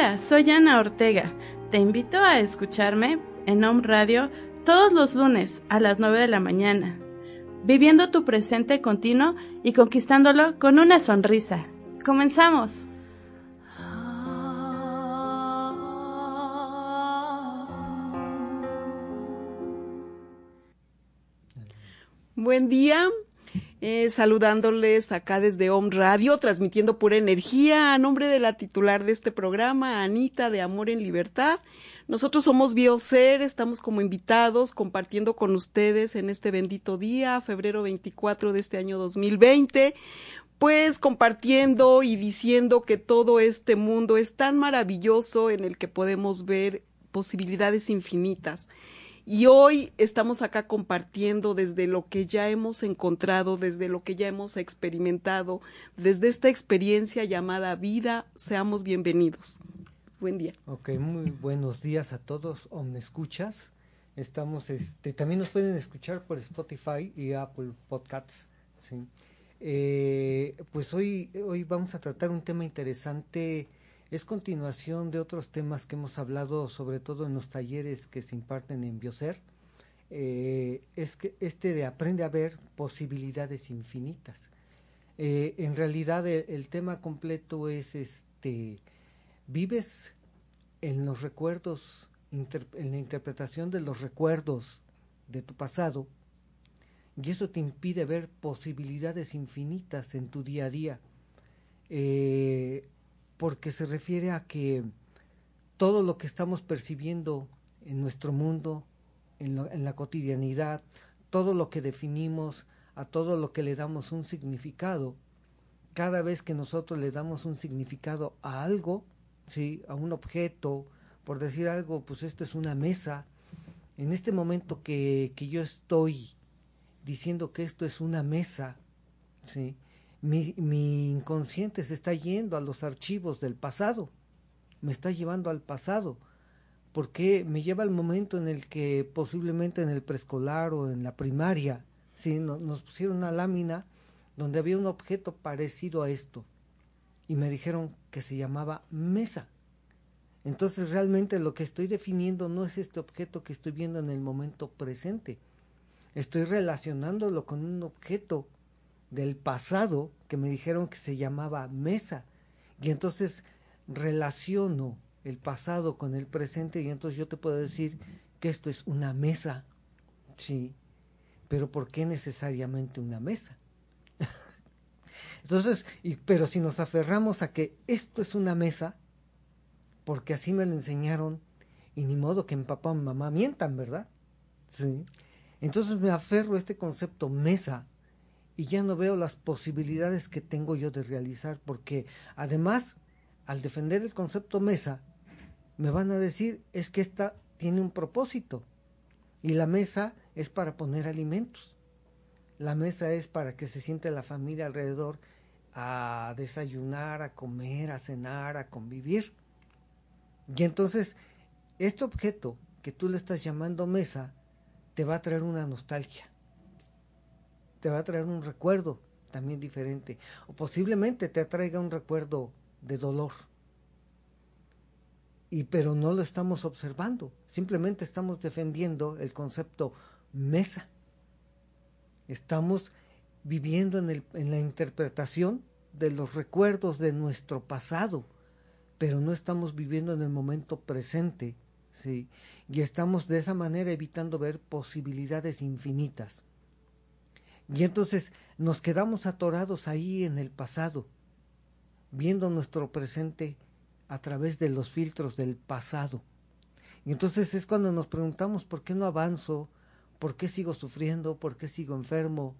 Hola, soy Ana Ortega. Te invito a escucharme en Home Radio todos los lunes a las 9 de la mañana, viviendo tu presente continuo y conquistándolo con una sonrisa. ¡Comenzamos! Buen día, eh, saludándoles acá desde Home Radio, transmitiendo pura energía a nombre de la titular de este programa, Anita de Amor en Libertad. Nosotros somos Bioser, estamos como invitados compartiendo con ustedes en este bendito día, febrero 24 de este año 2020, pues compartiendo y diciendo que todo este mundo es tan maravilloso en el que podemos ver posibilidades infinitas y hoy estamos acá compartiendo desde lo que ya hemos encontrado, desde lo que ya hemos experimentado, desde esta experiencia llamada vida. Seamos bienvenidos. Buen día. Ok, muy buenos días a todos, me escuchas. Estamos, este, también nos pueden escuchar por Spotify y Apple Podcasts. ¿sí? Eh, pues hoy, hoy vamos a tratar un tema interesante es continuación de otros temas que hemos hablado, sobre todo en los talleres que se imparten en Bioser. Eh, es que este de aprende a ver posibilidades infinitas. Eh, en realidad el, tema completo es este vives en los recuerdos, en la interpretación de los recuerdos de tu pasado, y eso te impide ver posibilidades infinitas en tu día a día. Eh, porque se refiere a que todo lo que estamos percibiendo en nuestro mundo, en, la cotidianidad, todo lo que definimos, a todo lo que le damos un significado, cada vez que nosotros le damos un significado a algo, ¿sí? a un objeto, por decir algo, pues esta es una mesa, en este momento que, que yo estoy diciendo que esto es una mesa, ¿sí? Mi, inconsciente se está yendo a los archivos del pasado, me está llevando al pasado, porque me lleva al momento en el que posiblemente en el preescolar o en la primaria, nos, nos pusieron una lámina donde había un objeto parecido a esto y me dijeron que se llamaba mesa. Entonces realmente lo que estoy definiendo no es este objeto que estoy viendo en el momento presente. Estoy relacionándolo con un objeto del pasado que me dijeron que se llamaba mesa. Y entonces relaciono el pasado con el presente y entonces yo te puedo decir que esto es una mesa. Sí, pero ¿por qué necesariamente una mesa? entonces, pero si nos aferramos a que esto es una mesa, porque así me lo enseñaron, y ni modo que mi papá o mi mamá mientan, ¿verdad? Sí. Entonces me aferro a este concepto mesa y ya no veo las posibilidades que tengo yo de realizar, porque además, al defender el concepto mesa, me van a decir, es que esta tiene un propósito, y la mesa es para poner alimentos. La mesa es para que se siente la familia alrededor a desayunar, a comer, a cenar, a convivir. Y entonces, este objeto que tú le estás llamando mesa, te va a traer una nostalgia te va a traer un recuerdo también diferente. O posiblemente te atraiga un recuerdo de dolor. Y pero no lo estamos observando. Simplemente estamos defendiendo el concepto mesa. Estamos viviendo en, el, en la interpretación de los recuerdos de nuestro pasado, pero no estamos viviendo en el momento presente, ¿sí? Y estamos de esa manera evitando ver posibilidades infinitas. Y entonces nos quedamos atorados ahí en el pasado, viendo nuestro presente a través de los filtros del pasado. Y entonces es cuando nos preguntamos por qué no avanzo, ¿Por qué sigo sufriendo? ¿Por qué sigo enfermo?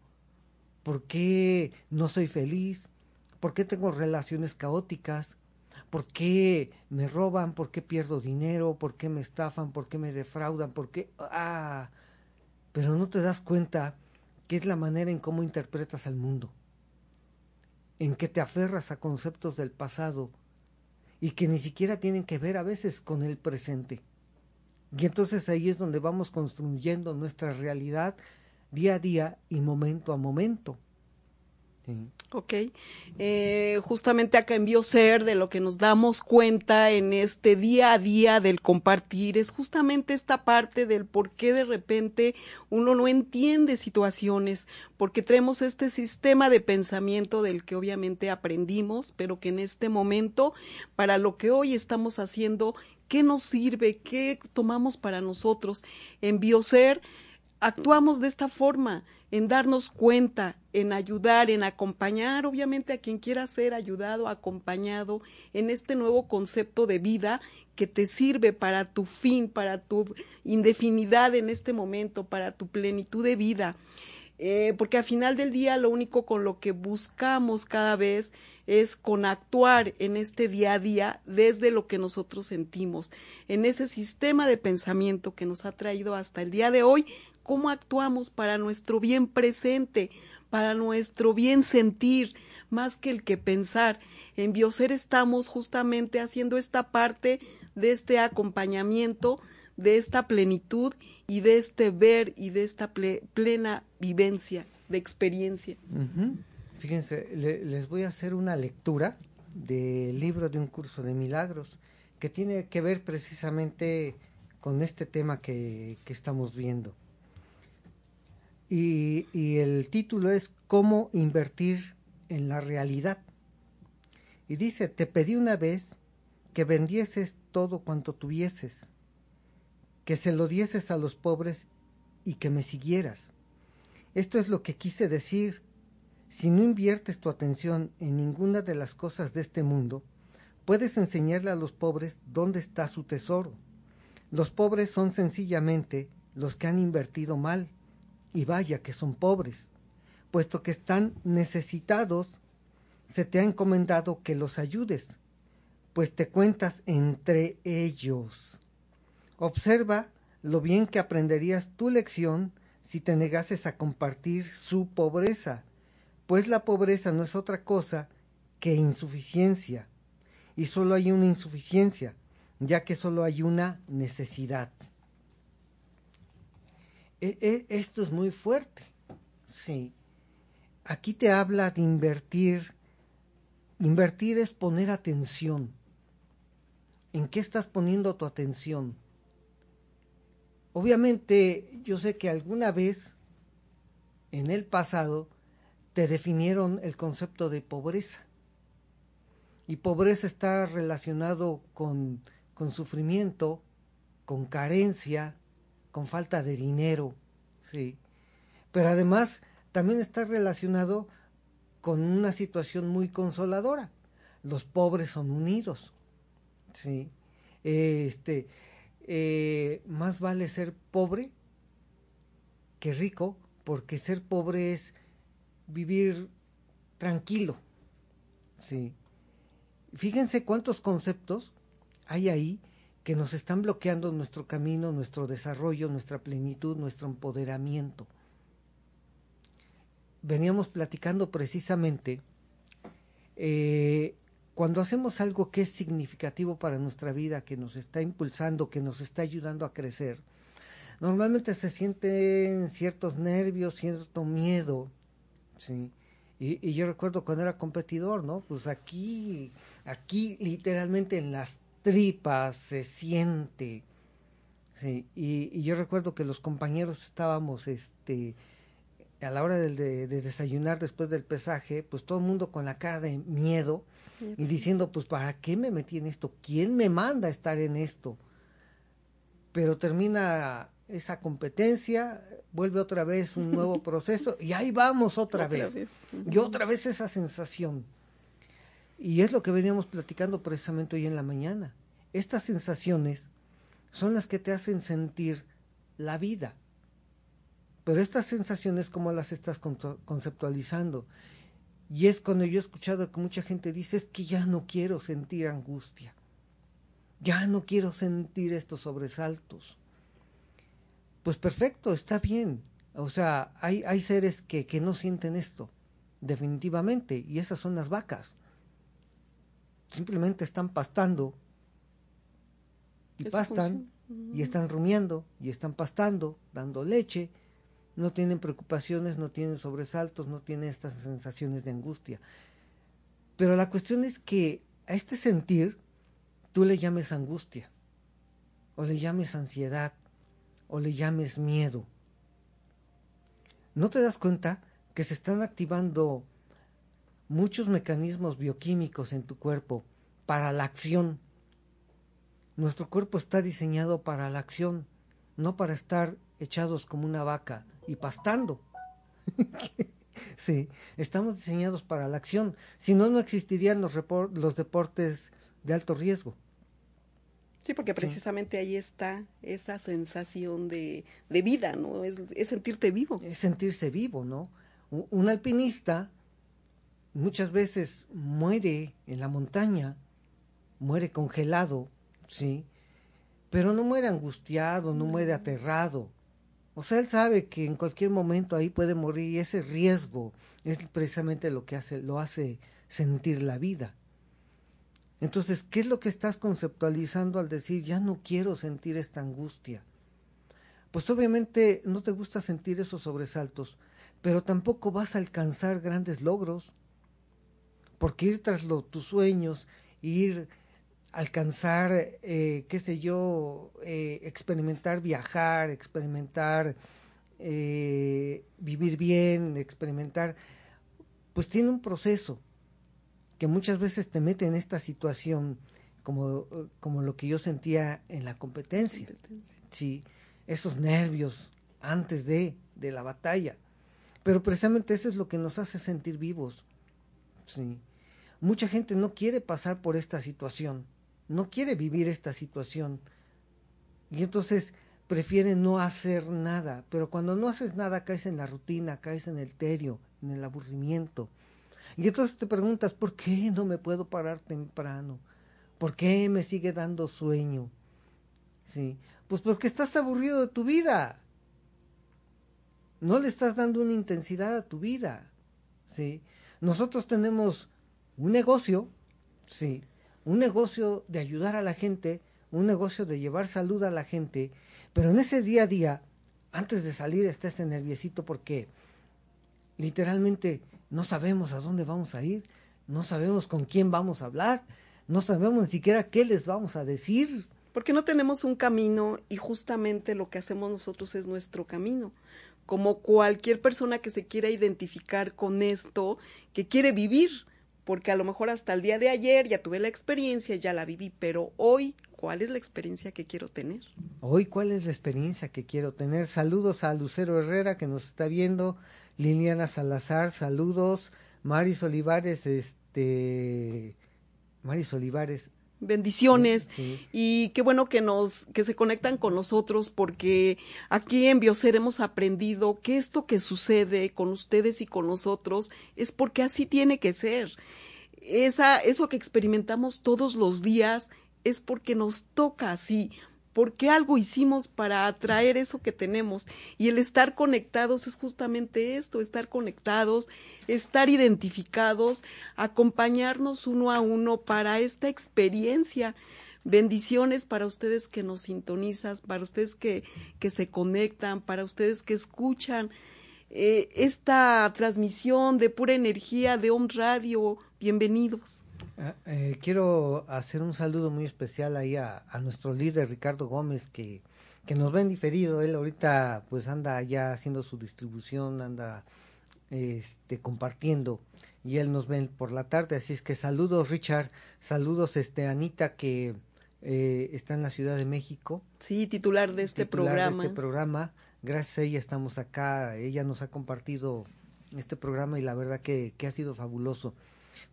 ¿Por qué no soy feliz? ¿Por qué tengo relaciones caóticas? ¿Por qué me roban? ¿Por qué pierdo dinero? ¿Por qué me estafan? ¿Por qué me defraudan? ¿Por qué? Ah, pero no te das cuenta que es la manera en cómo interpretas al mundo, en que te aferras a conceptos del pasado y que ni siquiera tienen que ver a veces con el presente. Y entonces ahí es donde vamos construyendo nuestra realidad día a día y momento a momento. Ok. Eh, justamente acá en Bioser, de lo que nos damos cuenta en este día a día del compartir, es justamente esta parte del por qué de repente uno no entiende situaciones, porque tenemos este sistema de pensamiento del que obviamente aprendimos, pero que en este momento, para lo que hoy estamos haciendo, ¿qué nos sirve? ¿Qué tomamos para nosotros? En Bioser, actuamos de esta forma, en darnos cuenta, en ayudar, en acompañar, obviamente, a quien quiera ser ayudado, acompañado en este nuevo concepto de vida que te sirve para tu fin, para tu indefinidad en este momento, para tu plenitud de vida. Eh, porque al final del día lo único con lo que buscamos cada vez es con actuar en este día a día desde lo que nosotros sentimos, en ese sistema de pensamiento que nos ha traído hasta el día de hoy, cómo actuamos para nuestro bien presente, para nuestro bien sentir, más que el que pensar. En Bioser estamos justamente haciendo esta parte de este acompañamiento de esta plenitud y de este ver y de esta plena vivencia, de experiencia. Fíjense, les voy a hacer una lectura del libro de un curso de milagros que tiene que ver precisamente con este tema que, estamos viendo. Y, el título es Cómo invertir en la realidad. Y dice, te pedí una vez que vendieses todo cuanto tuvieses que se lo dieses a los pobres y que me siguieras. Esto es lo que quise decir. Si no inviertes tu atención en ninguna de las cosas de este mundo, puedes enseñarle a los pobres dónde está su tesoro. Los pobres son sencillamente los que han invertido mal, y vaya que son pobres, puesto que están necesitados, se te ha encomendado que los ayudes, pues te cuentas entre ellos. Observa lo bien que aprenderías tu lección si te negases a compartir su pobreza, pues la pobreza no es otra cosa que insuficiencia, y solo hay una insuficiencia, ya que solo hay una necesidad. E, e, esto es muy fuerte, sí. Aquí te habla de invertir. Invertir es poner atención. ¿En qué estás poniendo tu atención? Obviamente yo sé que alguna vez en el pasado te definieron el concepto de pobreza. Y pobreza está relacionado con, con sufrimiento, con carencia, con falta de dinero, sí. Pero además también está relacionado con una situación muy consoladora. Los pobres son unidos, sí. Este, eh, más vale ser pobre que rico, porque ser pobre es vivir tranquilo. Sí. Fíjense cuántos conceptos hay ahí que nos están bloqueando nuestro camino, nuestro desarrollo, nuestra plenitud, nuestro empoderamiento. Veníamos platicando precisamente eh, cuando hacemos algo que es significativo para nuestra vida, que nos está impulsando, que nos está ayudando a crecer, normalmente se sienten ciertos nervios, cierto miedo, ¿sí? Y, yo recuerdo cuando era competidor, ¿no? Pues aquí, aquí literalmente en las tripas se siente, ¿sí? Y, yo recuerdo que los compañeros estábamos, este, a la hora de, de desayunar después del pesaje, pues todo el mundo con la cara de miedo, y diciendo, pues, ¿para qué me metí en esto? ¿Quién me manda a estar en esto? Pero termina esa competencia, vuelve otra vez un nuevo proceso y ahí vamos otra, vez. Y otra vez esa sensación. Y es lo que veníamos platicando precisamente hoy en la mañana. Estas sensaciones son las que te hacen sentir la vida. pero estas sensaciones, ¿cómo las estás conceptualizando? Y es cuando yo he escuchado que mucha gente dice, es que ya no quiero sentir angustia, ya no quiero sentir estos sobresaltos. Pues perfecto, está bien. O sea, hay, hay seres que, que no sienten esto, definitivamente, y esas son las vacas. Simplemente están pastando y pastan y están rumiando y están pastando, dando leche, no tienen preocupaciones, no tienen sobresaltos, no tienen estas sensaciones de angustia. Pero la cuestión es que a este sentir tú le llames angustia, o le llames ansiedad, o le llames miedo. ¿No te das cuenta que se están activando muchos mecanismos bioquímicos en tu cuerpo para la acción? Nuestro cuerpo está diseñado para la acción, no para estar echados como una vaca y pastando. sí, estamos diseñados para la acción. Si no, no existirían los, los deportes de alto riesgo. Sí, porque precisamente ahí está esa sensación de, de vida, ¿no? Es, es, sentirte vivo. Es sentirse vivo, ¿no? Un alpinista muchas veces muere en la montaña, muere congelado, ¿sí? Pero no muere angustiado, no muere aterrado, o sea, él sabe que en cualquier momento ahí puede morir y ese riesgo es precisamente lo que hace, lo hace sentir la vida. Entonces, ¿qué es lo que estás conceptualizando al decir ya no quiero sentir esta angustia? Pues obviamente no te gusta sentir esos sobresaltos, pero tampoco vas a alcanzar grandes logros, porque ir tras tus sueños, ir alcanzar, eh, qué sé yo, eh, experimentar viajar, experimentar eh, vivir bien, experimentar, pues tiene un proceso que muchas veces te mete en esta situación como, como lo que yo sentía en la competencia. Sí, esos nervios antes de, de la batalla. Pero precisamente eso es lo que nos hace sentir vivos. Sí. Mucha gente no quiere pasar por esta situación no quiere vivir esta situación. Y entonces prefiere no hacer nada. Pero cuando no haces nada caes en la rutina, caes en el terio, en el aburrimiento. Y entonces te preguntas, ¿por qué no me puedo parar temprano? ¿Por qué me sigue dando sueño? Sí, pues porque estás aburrido de tu vida. No le estás dando una intensidad a tu vida. Sí. Nosotros tenemos un negocio, sí, un negocio de ayudar a la gente, un negocio de llevar salud a la gente, pero en ese día a día, antes de salir está ese nerviosito porque literalmente no sabemos a dónde vamos a ir, no sabemos con quién vamos a hablar, no sabemos ni siquiera qué les vamos a decir. Porque no tenemos un camino y justamente lo que hacemos nosotros es nuestro camino. Como cualquier persona que se quiera identificar con esto, que quiere vivir, porque a lo mejor hasta el día de ayer ya tuve la experiencia, ya la viví, pero hoy, ¿cuál es la experiencia que quiero tener? Hoy, ¿cuál es la experiencia que quiero tener? Saludos a Lucero Herrera que nos está viendo, Liliana Salazar, saludos, Maris Olivares, este, Maris Olivares, bendiciones. Y qué bueno que nos que se conectan con nosotros porque aquí en Bioser hemos aprendido que esto que sucede con ustedes y con nosotros es porque así tiene que ser. Esa eso que experimentamos todos los días es porque nos toca así, porque algo hicimos para atraer eso que tenemos. Y el estar conectados es justamente esto, estar conectados, estar identificados, acompañarnos uno a uno para esta experiencia. Bendiciones para ustedes que nos sintonizan, para ustedes que, que se conectan, para ustedes que escuchan eh, esta transmisión de pura energía de Home Radio. Bienvenidos. Ah, eh, quiero hacer un saludo muy especial ahí a, nuestro líder Ricardo Gómez que, que nos ven diferido. Él ahorita pues anda ya haciendo su distribución, anda este, compartiendo y él nos ven por la tarde. Así es que saludos Richard, saludos este Anita que eh, está en la Ciudad de México. Sí, titular de este programa. De este programa. Gracias a ella estamos acá. Ella nos ha compartido este programa y la verdad que, que ha sido fabuloso.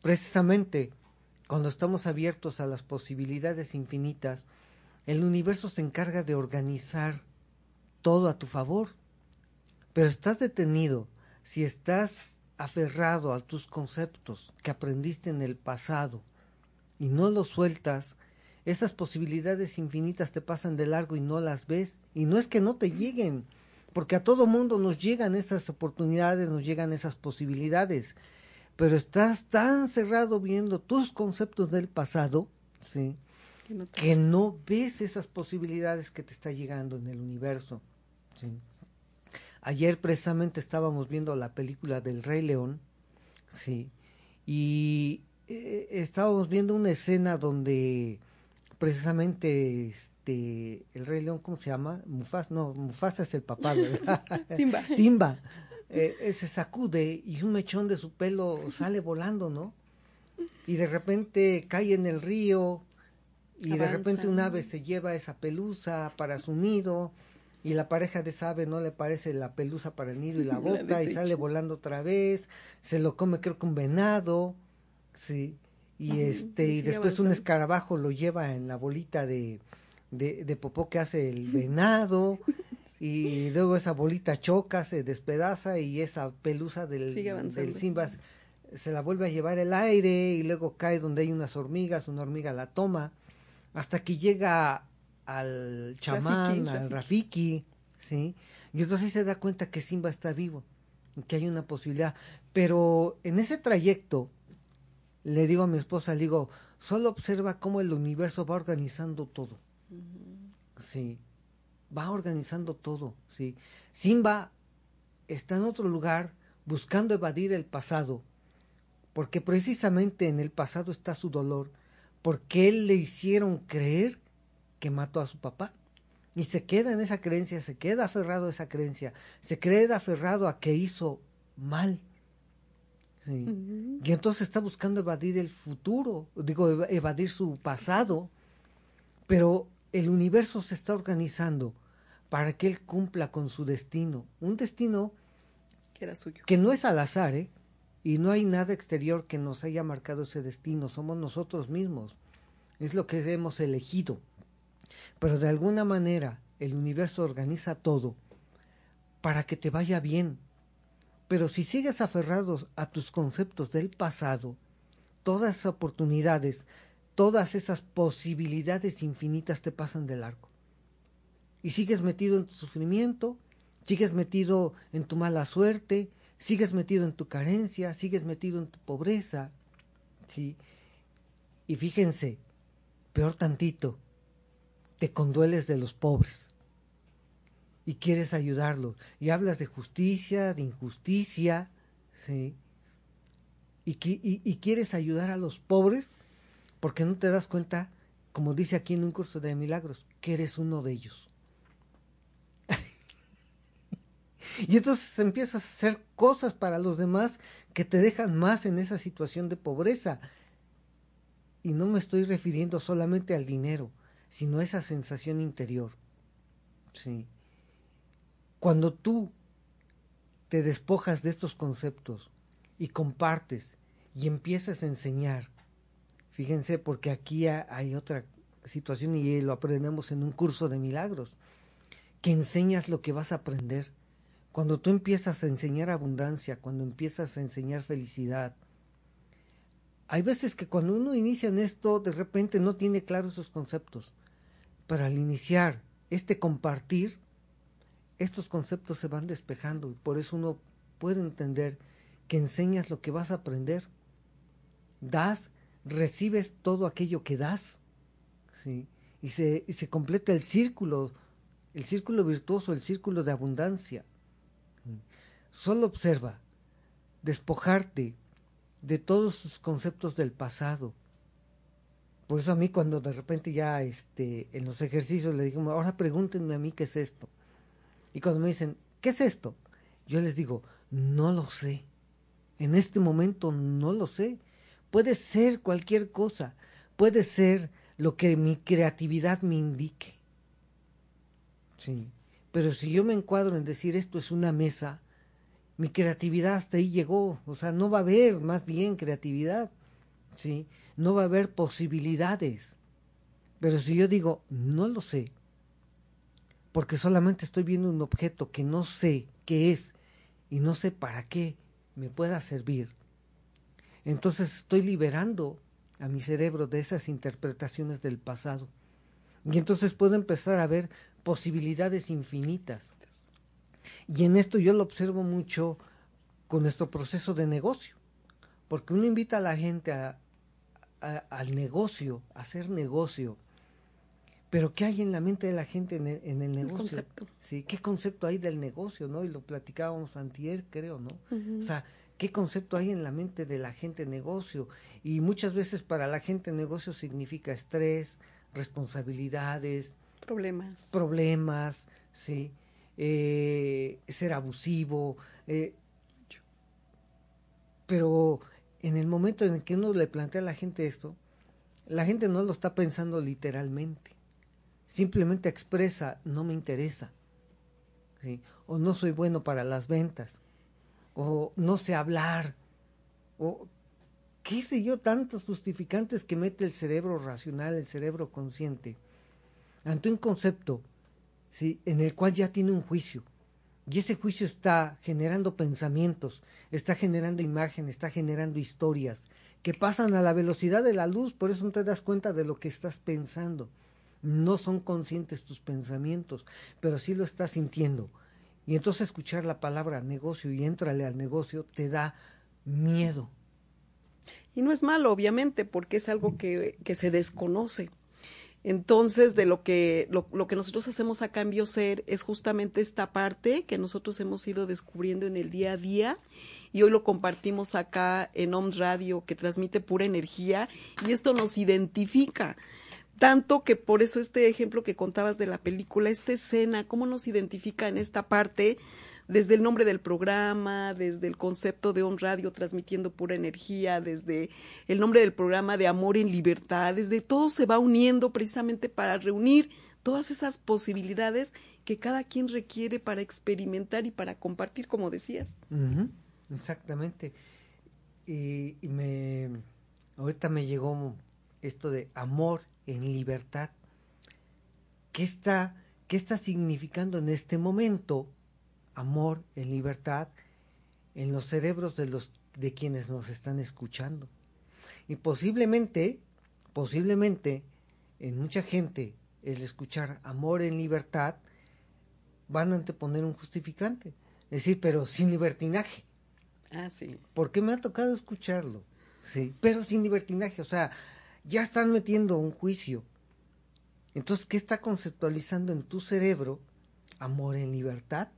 Precisamente cuando estamos abiertos a las posibilidades infinitas, el universo se encarga de organizar todo a tu favor. Pero estás detenido si estás aferrado a tus conceptos que aprendiste en el pasado y no los sueltas, esas posibilidades infinitas te pasan de largo y no las ves. Y no es que no te lleguen, porque a todo mundo nos llegan esas oportunidades, nos llegan esas posibilidades. Pero estás tan cerrado viendo tus conceptos del pasado, ¿sí? Que no que ves esas posibilidades que te está llegando en el universo. ¿sí? Ayer precisamente estábamos viendo la película del Rey León, sí, y eh, estábamos viendo una escena donde precisamente este el Rey León, ¿cómo se llama? Mufasa, no, Mufasa es el papá, ¿verdad? Simba. Simba eh, eh, se sacude y un mechón de su pelo sale volando, ¿no? Y de repente cae en el río y de repente un ave se lleva esa pelusa para su nido y la pareja de esa ave no le parece la pelusa para el nido y la La bota y sale volando otra vez, se lo come creo que un venado, sí, y este y después un escarabajo lo lleva en la bolita de, de, de popó que hace el venado y luego esa bolita choca, se despedaza y esa pelusa del, del Simba se la vuelve a llevar el aire y luego cae donde hay unas hormigas, una hormiga la toma, hasta que llega al chamán, Rafiki, al Rafiki, ¿sí? Y entonces se da cuenta que Simba está vivo, y que hay una posibilidad. Pero en ese trayecto, le digo a mi esposa, le digo, solo observa cómo el universo va organizando todo. Sí, va organizando todo, sí. Simba está en otro lugar buscando evadir el pasado, porque precisamente en el pasado está su dolor, porque él le hicieron creer que mató a su papá. Y se queda en esa creencia, se queda aferrado a esa creencia, se queda aferrado a que hizo mal. Sí. Y entonces está buscando evadir el futuro, digo, eva- evadir su pasado, pero el universo se está organizando para que él cumpla con su destino, un destino Que era suyo. que no es al azar, ¿eh? Y no hay nada exterior que nos haya marcado ese destino, somos nosotros mismos, es lo que hemos elegido. Pero de alguna manera el universo organiza todo para que te vaya bien. Pero si sigues aferrado a tus conceptos del pasado, todas esas oportunidades, todas esas posibilidades infinitas te pasan de largo. Y sigues metido en tu sufrimiento, sigues metido en tu mala suerte, sigues metido en tu carencia, sigues metido en tu pobreza. ¿sí? Y fíjense, peor tantito, te condueles de los pobres y quieres ayudarlos y hablas de justicia, de injusticia, ¿sí? Y, qui- y- y quieres ayudar a los pobres porque no te das cuenta, como dice aquí en un curso de milagros, que eres uno de ellos. y entonces empiezas a hacer cosas para los demás que te dejan más en esa situación de pobreza. Y no me estoy refiriendo solamente al dinero, sino a esa sensación interior. Sí. Cuando tú te despojas de estos conceptos y compartes y empiezas a enseñar, fíjense, porque aquí ha- hay otra situación y lo aprendemos en un curso de milagros, que enseñas lo que vas a aprender. Cuando tú empiezas a enseñar abundancia, cuando empiezas a enseñar felicidad, hay veces que cuando uno inicia en esto, de repente no tiene claros esos conceptos. Pero al iniciar este compartir, estos conceptos se van despejando y por eso uno puede entender que enseñas lo que vas a aprender. Das, recibes todo aquello que das, ¿sí? Y se, y se completa el círculo, el círculo virtuoso, el círculo de abundancia. Solo observa, despojarte de todos tus conceptos del pasado. Por eso a mí cuando de repente ya este, en los ejercicios le digo, ahora pregúntenme a mí qué es esto. Y cuando me dicen, ¿qué es esto? Yo les digo, no lo sé. En este momento no lo sé. Puede ser cualquier cosa. Puede ser lo que mi creatividad me indique. Sí. Pero si yo me encuadro en decir esto es una mesa, mi creatividad hasta ahí llegó. O sea, no va a haber más bien creatividad. Sí. No va a haber posibilidades. Pero si yo digo, no lo sé, porque solamente estoy viendo un objeto que no sé qué es y no sé para qué me pueda servir, entonces estoy liberando a mi cerebro de esas interpretaciones del pasado. Y entonces puedo empezar a ver posibilidades infinitas. Y en esto yo lo observo mucho con nuestro proceso de negocio, porque uno invita a la gente a, al negocio, a hacer negocio. Pero ¿qué hay en la mente de la gente en el, en el negocio? concepto. Sí, ¿qué concepto hay del negocio, no? Y lo platicábamos antier, creo, ¿no? O sea, ¿qué concepto hay en la mente de la gente negocio? Y muchas veces para la gente negocio significa estrés, responsabilidades, problemas, problemas, sí, eh, ser abusivo, eh, pero en el momento en el que uno le plantea a la gente esto, la gente no lo está pensando literalmente. Simplemente expresa, no me interesa. O no soy bueno para las ventas. O no sé hablar. O qué sé yo, tantos justificantes que mete el cerebro racional, el cerebro consciente, ante un concepto ¿sí? en el cual ya tiene un juicio y ese juicio está generando pensamientos, está generando imágenes, está generando historias que pasan a la velocidad de la luz, por eso no te das cuenta de lo que estás pensando. No son conscientes tus pensamientos, pero sí lo estás sintiendo. Y entonces escuchar la palabra negocio y éntrale al negocio te da miedo. Y no es malo, obviamente, porque es algo que, que se desconoce. Entonces, de lo que, lo, lo, que nosotros hacemos a cambio ser es justamente esta parte que nosotros hemos ido descubriendo en el día a día y hoy lo compartimos acá en Om Radio que transmite pura energía y esto nos identifica. Tanto que por eso este ejemplo que contabas de la película, esta escena, cómo nos identifica en esta parte desde el nombre del programa, desde el concepto de On Radio transmitiendo pura energía, desde el nombre del programa de Amor en Libertad, desde todo se va uniendo precisamente para reunir todas esas posibilidades que cada quien requiere para experimentar y para compartir, como decías. Exactamente. Y, y, me ahorita me llegó esto de amor en libertad. ¿Qué está, qué está significando en este momento amor, en libertad, en los cerebros de los de quienes nos están escuchando. Y posiblemente, posiblemente, en mucha gente, el escuchar amor en libertad, van a anteponer un justificante. Es decir, pero sin libertinaje. Ah, sí. Porque me ha tocado escucharlo. Sí, pero sin libertinaje. O sea, ya están metiendo un juicio. Entonces, ¿qué está conceptualizando en tu cerebro? Amor en libertad.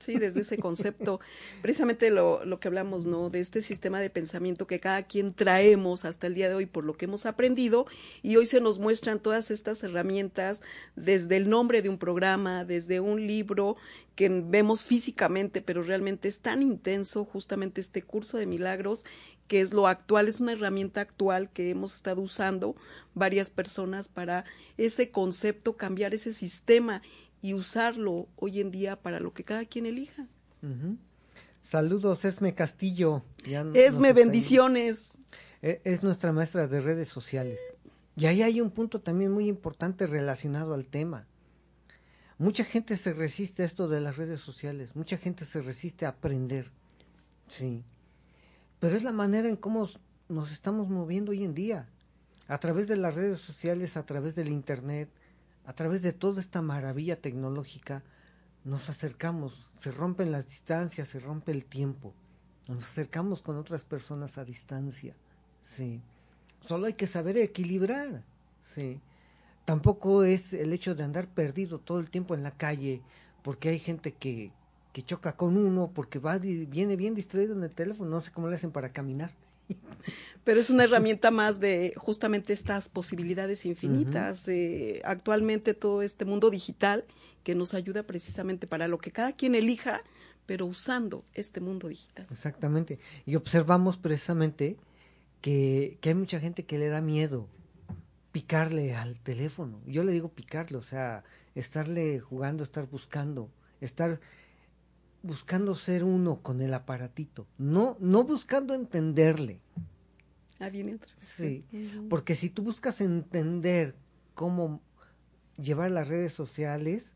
Sí, desde ese concepto, precisamente lo, lo, que hablamos, ¿no? De este sistema de pensamiento que cada quien traemos hasta el día de hoy por lo que hemos aprendido y hoy se nos muestran todas estas herramientas desde el nombre de un programa, desde un libro que vemos físicamente, pero realmente es tan intenso justamente este curso de milagros que es lo actual, es una herramienta actual que hemos estado usando varias personas para ese concepto, cambiar ese sistema y usarlo hoy en día para lo que cada quien elija. Uh -huh. Saludos, Esme Castillo. Ya Esme, bendiciones. Es, es nuestra maestra de redes sociales. Y ahí hay un punto también muy importante relacionado al tema. Mucha gente se resiste a esto de las redes sociales, mucha gente se resiste a aprender, sí. Pero es la manera en cómo nos estamos moviendo hoy en día, a través de las redes sociales, a través del Internet, a través de toda esta maravilla tecnológica, nos acercamos, se rompen las distancias, se rompe el tiempo, nos acercamos con otras personas a distancia, sí. Solo hay que saber equilibrar, sí. Tampoco es el hecho de andar perdido todo el tiempo en la calle, porque hay gente que, que choca con uno, porque va, viene bien distraído en el teléfono, no sé cómo le hacen para caminar. Pero es una herramienta más de justamente estas posibilidades infinitas. Uh -huh. eh, actualmente todo este mundo digital que nos ayuda precisamente para lo que cada quien elija, pero usando este mundo digital. Exactamente. Y observamos precisamente que, que hay mucha gente que le da miedo picarle al teléfono. Yo le digo picarle, o sea, estarle jugando, estar buscando, estar buscando ser uno con el aparatito, no, no buscando entenderle. Ah, viene otro. Sí, uh -huh. porque si tú buscas entender cómo llevar las redes sociales,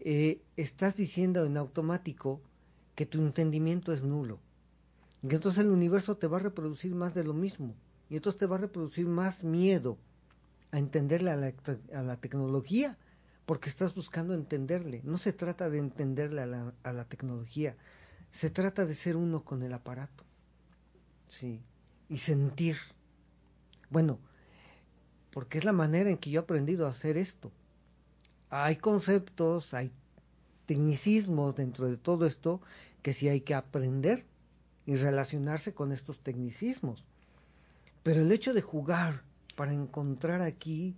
eh, estás diciendo en automático que tu entendimiento es nulo. Y entonces el universo te va a reproducir más de lo mismo. Y entonces te va a reproducir más miedo a entenderle a la, a la tecnología, porque estás buscando entenderle. No se trata de entenderle a la, a la tecnología, se trata de ser uno con el aparato. Sí, y sentir. Bueno, porque es la manera en que yo he aprendido a hacer esto. Hay conceptos, hay tecnicismos dentro de todo esto que sí hay que aprender y relacionarse con estos tecnicismos. Pero el hecho de jugar para encontrar aquí,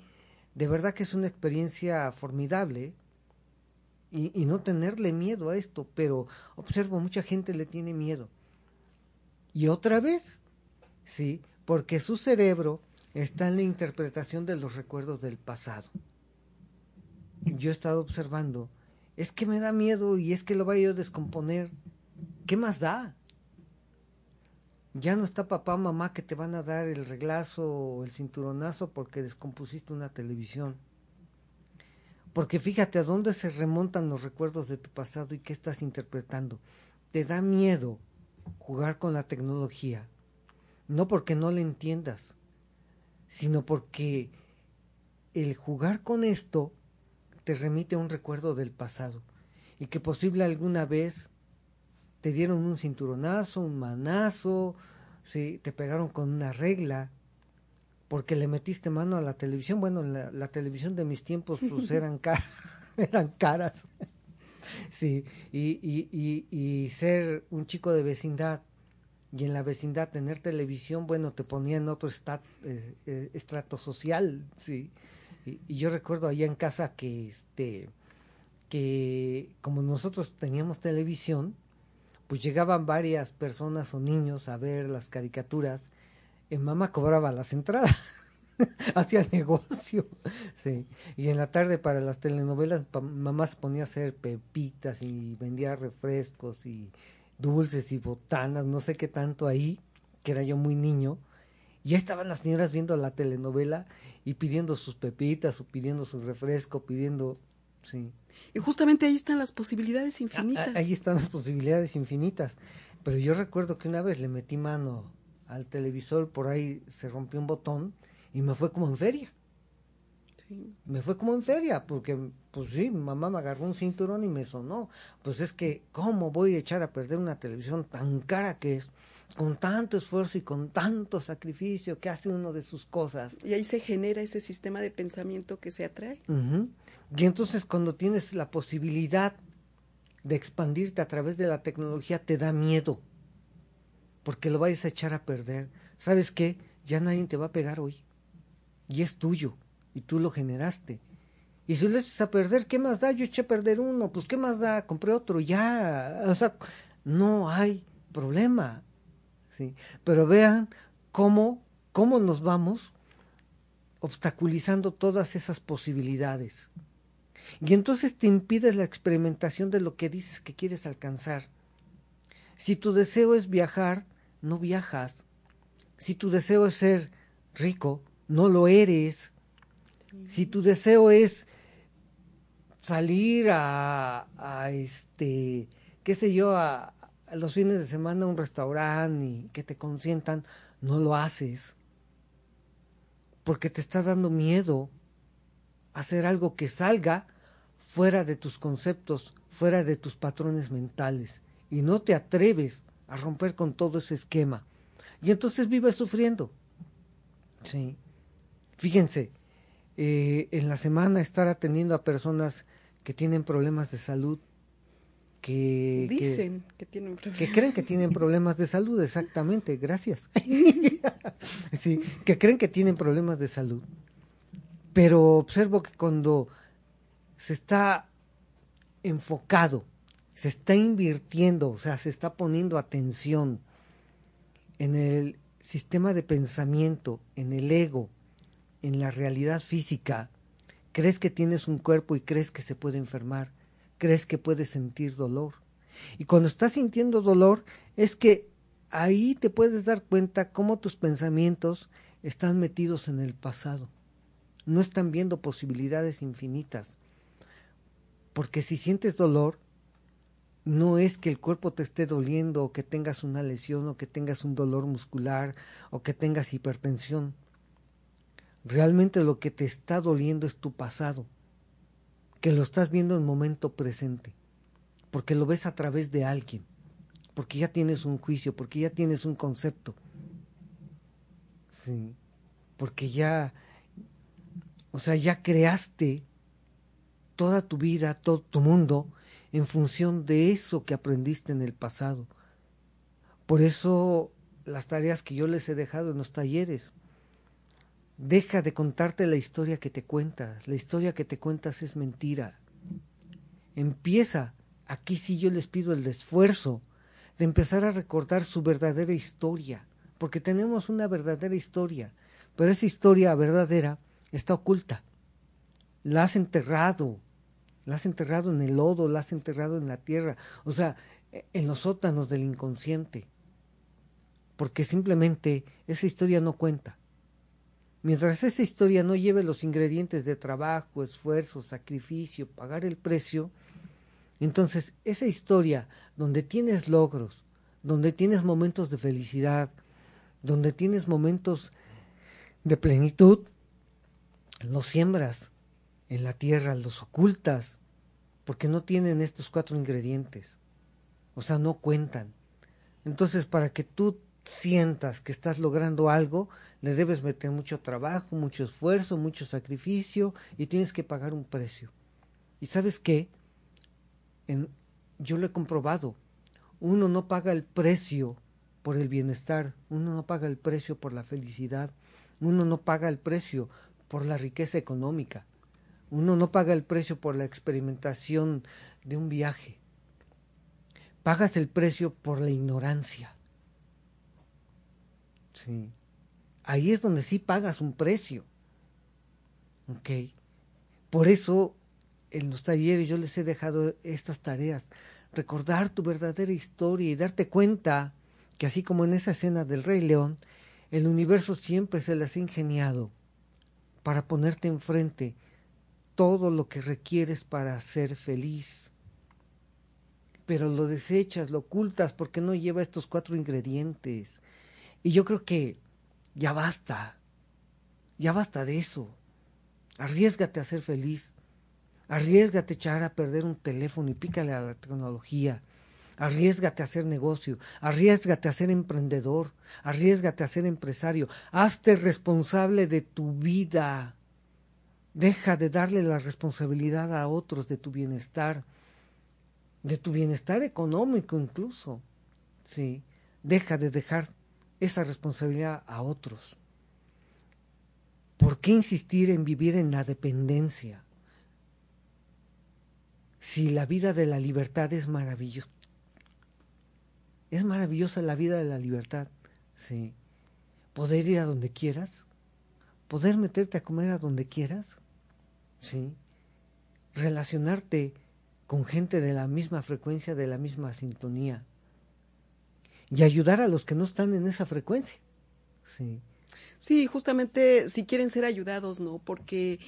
de verdad que es una experiencia formidable y, no tenerle miedo a esto, pero observo, mucha gente le tiene miedo. Y otra vez, sí, porque su cerebro está en la interpretación de los recuerdos del pasado. Yo he estado observando, es que me da miedo y es que lo vaya a descomponer. ¿Qué más da? Ya no está papá, mamá que te van a dar el reglazo o el cinturonazo porque descompusiste una televisión. Porque fíjate a dónde se remontan los recuerdos de tu pasado y qué estás interpretando. Te da miedo jugar con la tecnología. No porque no le entiendas, sino porque el jugar con esto te remite a un recuerdo del pasado y que posible alguna vez te dieron un cinturonazo, un manazo, ¿sí? te pegaron con una regla porque le metiste mano a la televisión. Bueno, la, la televisión de mis tiempos pues eran, car eran caras. sí, y, y, y, y ser un chico de vecindad y en la vecindad tener televisión, bueno, te ponía en otro estat, eh, eh, estrato social, sí. Y, y, yo recuerdo allá en casa que, este, que como nosotros teníamos televisión, pues llegaban varias personas o niños a ver las caricaturas, y mamá cobraba las entradas. hacía negocio, sí. Y en la tarde para las telenovelas, mamá se ponía a hacer pepitas y vendía refrescos y dulces y botanas, no sé qué tanto ahí, que era yo muy niño. Ya estaban las señoras viendo la telenovela y pidiendo sus pepitas o pidiendo su refresco, pidiendo, sí. Y justamente ahí están las posibilidades infinitas. Ah, ahí están las posibilidades infinitas. Pero yo recuerdo que una vez le metí mano al televisor, por ahí se rompió un botón y me fue como en feria. Sí. Me fue como en feria, porque pues sí, mamá me agarró un cinturón y me sonó. Pues es que, ¿cómo voy a echar a perder una televisión tan cara que es? Con tanto esfuerzo y con tanto sacrificio que hace uno de sus cosas. Y ahí se genera ese sistema de pensamiento que se atrae. Uh -huh. Y entonces cuando tienes la posibilidad de expandirte a través de la tecnología, te da miedo. Porque lo vayas a echar a perder. ¿Sabes qué? Ya nadie te va a pegar hoy. Y es tuyo. Y tú lo generaste. Y si lo echas a perder, ¿qué más da? Yo eché a perder uno, pues ¿qué más da? Compré otro, ya. O sea, no hay problema. ¿sí? Pero vean cómo, cómo nos vamos obstaculizando todas esas posibilidades. Y entonces te impides la experimentación de lo que dices que quieres alcanzar. Si tu deseo es viajar, no viajas. Si tu deseo es ser rico, no lo eres. Si tu deseo es salir a, este, qué sé yo, a, a, los fines de semana a un restaurante y que te consientan, no lo haces. Porque te está dando miedo hacer algo que salga fuera de tus conceptos, fuera de tus patrones mentales. Y no te atreves a romper con todo ese esquema. Y entonces vives sufriendo. Sí. Fíjense, eh, en la semana estar atendiendo a personas que tienen problemas de salud. Que, Dicen que, que tienen problemas. Que creen que tienen problemas de salud, exactamente, gracias. sí, que creen que tienen problemas de salud. Pero observo que cuando se está enfocado, se está invirtiendo, o sea, se está poniendo atención en el sistema de pensamiento, en el ego, en la realidad física, crees que tienes un cuerpo y crees que se puede enfermar, crees que puedes sentir dolor. Y cuando estás sintiendo dolor es que ahí te puedes dar cuenta cómo tus pensamientos están metidos en el pasado. No están viendo posibilidades infinitas. Porque si sientes dolor, no es que el cuerpo te esté doliendo o que tengas una lesión o que tengas un dolor muscular o que tengas hipertensión. Realmente lo que te está doliendo es tu pasado, que lo estás viendo en momento presente, porque lo ves a través de alguien, porque ya tienes un juicio, porque ya tienes un concepto. Sí, porque ya, o sea, ya creaste toda tu vida, todo tu mundo en función de eso que aprendiste en el pasado. Por eso las tareas que yo les he dejado en los talleres Deja de contarte la historia que te cuentas. La historia que te cuentas es mentira. Empieza, aquí sí yo les pido el esfuerzo de empezar a recordar su verdadera historia, porque tenemos una verdadera historia, pero esa historia verdadera está oculta. La has enterrado, la has enterrado en el lodo, la has enterrado en la tierra, o sea, en los sótanos del inconsciente, porque simplemente esa historia no cuenta. Mientras esa historia no lleve los ingredientes de trabajo, esfuerzo, sacrificio, pagar el precio, entonces esa historia donde tienes logros, donde tienes momentos de felicidad, donde tienes momentos de plenitud, los siembras en la tierra, los ocultas, porque no tienen estos cuatro ingredientes, o sea, no cuentan. Entonces, para que tú sientas que estás logrando algo, le debes meter mucho trabajo, mucho esfuerzo, mucho sacrificio y tienes que pagar un precio. ¿Y sabes qué? En, yo lo he comprobado. Uno no paga el precio por el bienestar, uno no paga el precio por la felicidad, uno no paga el precio por la riqueza económica, uno no paga el precio por la experimentación de un viaje. Pagas el precio por la ignorancia Sí. Ahí es donde sí pagas un precio. ¿Ok? Por eso en los talleres yo les he dejado estas tareas. Recordar tu verdadera historia y darte cuenta que así como en esa escena del Rey León, el universo siempre se les ha ingeniado para ponerte enfrente todo lo que requieres para ser feliz. Pero lo desechas, lo ocultas porque no lleva estos cuatro ingredientes. Y yo creo que ya basta, ya basta de eso. Arriesgate a ser feliz. Arriesgate a echar a perder un teléfono y pícale a la tecnología. Arriesgate a hacer negocio, arriesgate a ser emprendedor, arriesgate a ser empresario, hazte responsable de tu vida. Deja de darle la responsabilidad a otros de tu bienestar, de tu bienestar económico incluso. Sí, deja de dejar esa responsabilidad a otros. ¿Por qué insistir en vivir en la dependencia? Si la vida de la libertad es maravillosa. Es maravillosa la vida de la libertad, sí. Poder ir a donde quieras, poder meterte a comer a donde quieras, sí. Relacionarte con gente de la misma frecuencia, de la misma sintonía y ayudar a los que no están en esa frecuencia. Sí. Sí, justamente si quieren ser ayudados, ¿no? Porque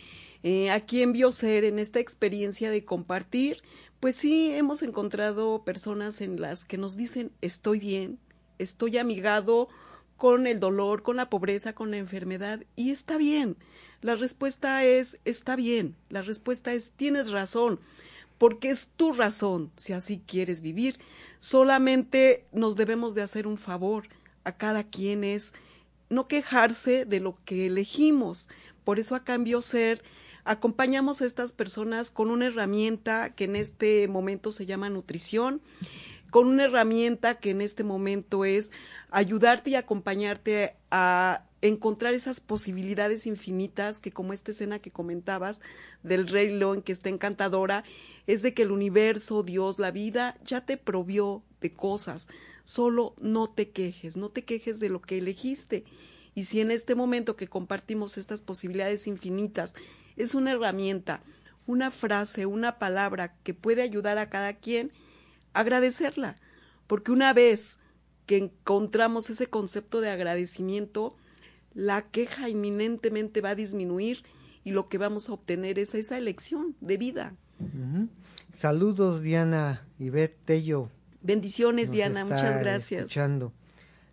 eh, aquí en Bioser, en esta experiencia de compartir, pues sí hemos encontrado personas en las que nos dicen estoy bien, estoy amigado con el dolor, con la pobreza, con la enfermedad, y está bien. La respuesta es está bien, la respuesta es tienes razón porque es tu razón si así quieres vivir. Solamente nos debemos de hacer un favor a cada quien es no quejarse de lo que elegimos. Por eso a cambio ser acompañamos a estas personas con una herramienta que en este momento se llama nutrición, con una herramienta que en este momento es ayudarte y acompañarte a encontrar esas posibilidades infinitas que como esta escena que comentabas del Rey León que está encantadora, es de que el universo, Dios, la vida ya te provió de cosas. Solo no te quejes, no te quejes de lo que elegiste. Y si en este momento que compartimos estas posibilidades infinitas es una herramienta, una frase, una palabra que puede ayudar a cada quien, agradecerla. Porque una vez que encontramos ese concepto de agradecimiento, la queja inminentemente va a disminuir y lo que vamos a obtener es esa elección de vida. Saludos Diana y Bet Tello. Bendiciones nos Diana, está muchas gracias. Escuchando.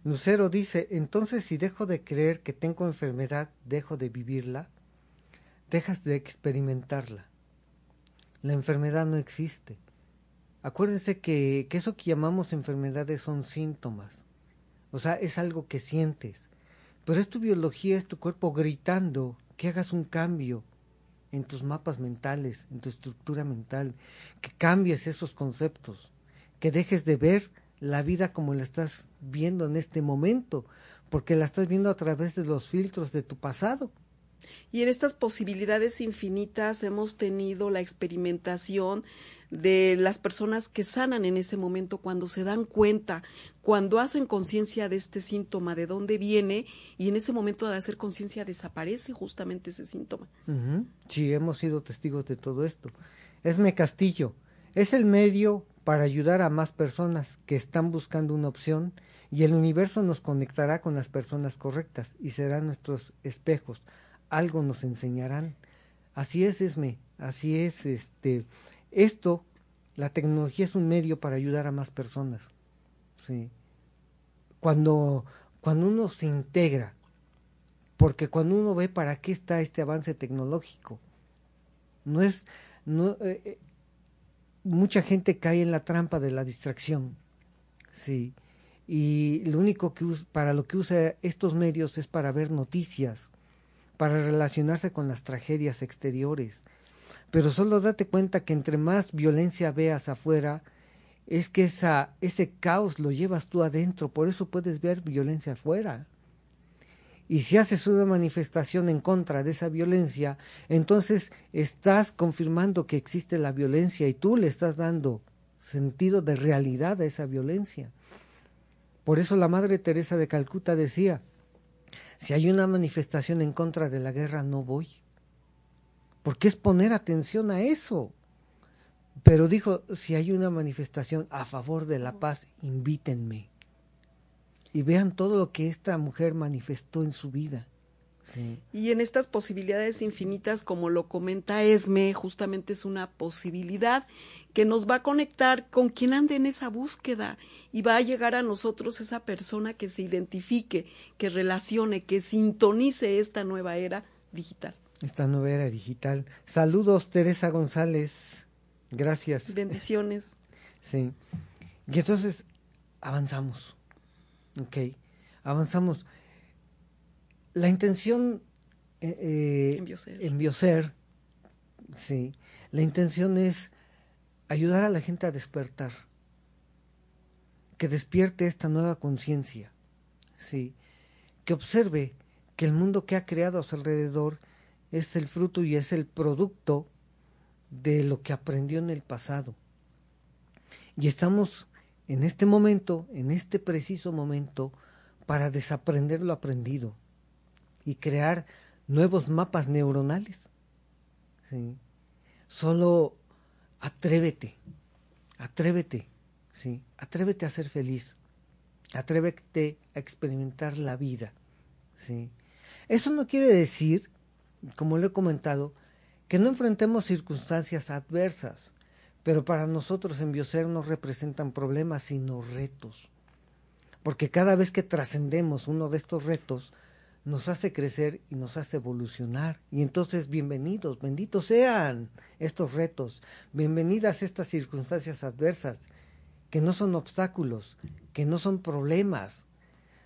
Lucero dice, entonces si dejo de creer que tengo enfermedad, dejo de vivirla, dejas de experimentarla. La enfermedad no existe. Acuérdense que, que eso que llamamos enfermedades son síntomas. O sea, es algo que sientes. Pero es tu biología, es tu cuerpo gritando que hagas un cambio en tus mapas mentales, en tu estructura mental, que cambies esos conceptos, que dejes de ver la vida como la estás viendo en este momento, porque la estás viendo a través de los filtros de tu pasado. Y en estas posibilidades infinitas hemos tenido la experimentación de las personas que sanan en ese momento cuando se dan cuenta, cuando hacen conciencia de este síntoma, de dónde viene, y en ese momento de hacer conciencia desaparece justamente ese síntoma. Sí, hemos sido testigos de todo esto. Esme Castillo, es el medio para ayudar a más personas que están buscando una opción y el universo nos conectará con las personas correctas y serán nuestros espejos. Algo nos enseñarán. Así es, Esme, así es, este, esto, la tecnología es un medio para ayudar a más personas. Sí. Cuando, cuando uno se integra, porque cuando uno ve para qué está este avance tecnológico, no es, no, eh, eh, mucha gente cae en la trampa de la distracción, sí, y lo único que us- para lo que usa estos medios es para ver noticias, para relacionarse con las tragedias exteriores, pero solo date cuenta que entre más violencia veas afuera, es que esa, ese caos lo llevas tú adentro, por eso puedes ver violencia afuera. Y si haces una manifestación en contra de esa violencia, entonces estás confirmando que existe la violencia y tú le estás dando sentido de realidad a esa violencia. Por eso la Madre Teresa de Calcuta decía, si hay una manifestación en contra de la guerra, no voy. Porque es poner atención a eso. Pero dijo, si hay una manifestación a favor de la paz, invítenme. Y vean todo lo que esta mujer manifestó en su vida. Sí. Y en estas posibilidades infinitas, como lo comenta Esme, justamente es una posibilidad que nos va a conectar con quien ande en esa búsqueda y va a llegar a nosotros esa persona que se identifique, que relacione, que sintonice esta nueva era digital. Esta nueva era digital. Saludos, Teresa González. Gracias. Bendiciones. Sí. Y entonces avanzamos. Ok. Avanzamos. La intención eh, eh, En Bioser. en Bioser, sí. La intención es ayudar a la gente a despertar. Que despierte esta nueva conciencia. Sí. Que observe que el mundo que ha creado a su alrededor es el fruto y es el producto de lo que aprendió en el pasado. Y estamos en este momento, en este preciso momento, para desaprender lo aprendido y crear nuevos mapas neuronales. ¿sí? Solo atrévete, atrévete, ¿sí? atrévete a ser feliz, atrévete a experimentar la vida. ¿sí? Eso no quiere decir, como lo he comentado, que no enfrentemos circunstancias adversas, pero para nosotros en Bioser no representan problemas, sino retos. Porque cada vez que trascendemos uno de estos retos, nos hace crecer y nos hace evolucionar. Y entonces, bienvenidos, benditos sean estos retos, bienvenidas estas circunstancias adversas, que no son obstáculos, que no son problemas,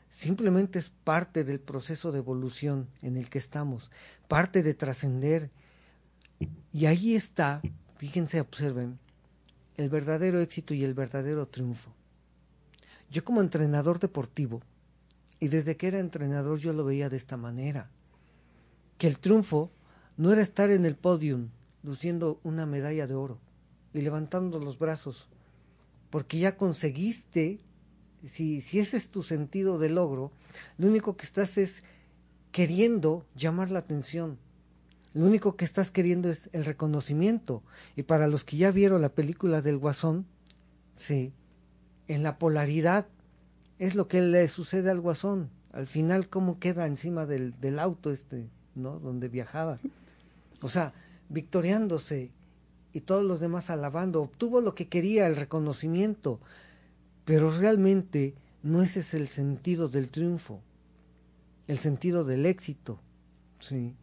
simplemente es parte del proceso de evolución en el que estamos, parte de trascender. Y ahí está, fíjense, observen, el verdadero éxito y el verdadero triunfo. Yo como entrenador deportivo, y desde que era entrenador yo lo veía de esta manera, que el triunfo no era estar en el podium luciendo una medalla de oro y levantando los brazos, porque ya conseguiste, si, si ese es tu sentido de logro, lo único que estás es queriendo llamar la atención, lo único que estás queriendo es el reconocimiento. Y para los que ya vieron la película del Guasón, sí, en la polaridad es lo que le sucede al Guasón. Al final, cómo queda encima del, del auto este, ¿no? Donde viajaba. O sea, victoriándose y todos los demás alabando, obtuvo lo que quería, el reconocimiento, pero realmente no ese es el sentido del triunfo, el sentido del éxito, sí,